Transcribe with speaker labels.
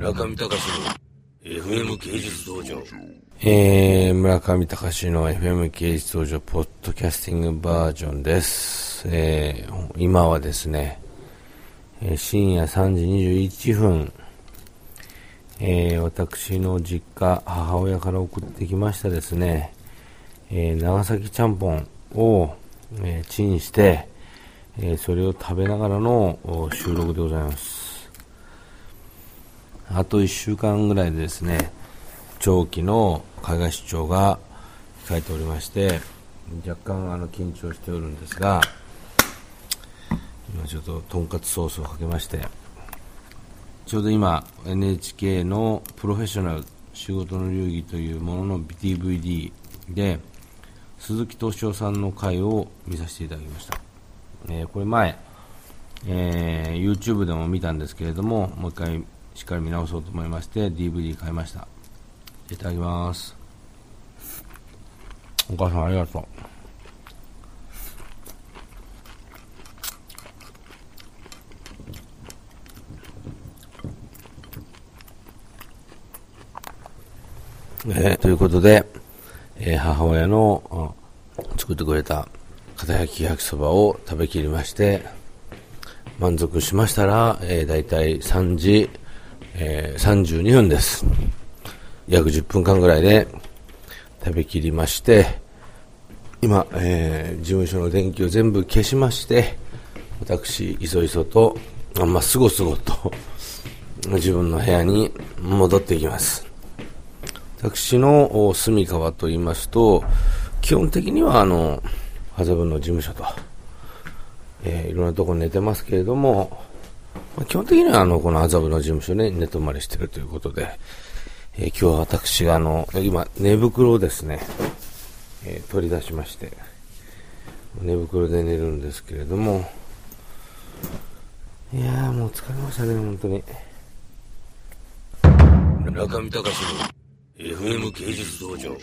Speaker 1: 村上隆の FM 芸術道場。
Speaker 2: えー、村上隆の FM 芸術道場ポッドキャスティングバージョンです。えー、今はですね、えー深夜3時21分、えー、私の実家、母親から送ってきましたですね、えー、長崎ちゃんぽんを、えーチンして、えーそれを食べながらの収録でございます。あと1週間ぐらいでですね、長期の海外出張が控えておりまして、若干あの緊張しておるんですが、今ちょっととんかつソースをかけまして、ちょうど今 NHK のプロフェッショナル仕事の流儀というものの DVD で鈴木敏夫さんの回を見させていただきました。えーこれ前、えー YouTube でも見たんですけれども、もう一回しっかり見直そうと思いまして DVD 買いました。いただきます。お母さんありがとう。えーということで、えー母親の作ってくれた片焼き焼きそばを食べきりまして、満足しましたら、えー、だいたい3時、えー32分です。約10分間ぐらいで食べきりまして、今、えー事務所の電気を全部消しまして、私、いそいそと、あま、すごすごと、自分の部屋に戻っていきます。私の住みはと言いますと、基本的にはあの、麻布の事務所と、えーいろんなところに寝てますけれども、まあ基本的にはあの、この麻布の事務所で寝泊まりしてるということで、えー今日は私があの、今、寝袋をですね、えー取り出しまして、寝袋で寝るんですけれども、いやーもう疲れましたね、本当に。
Speaker 1: 村上隆の FM 芸術道場。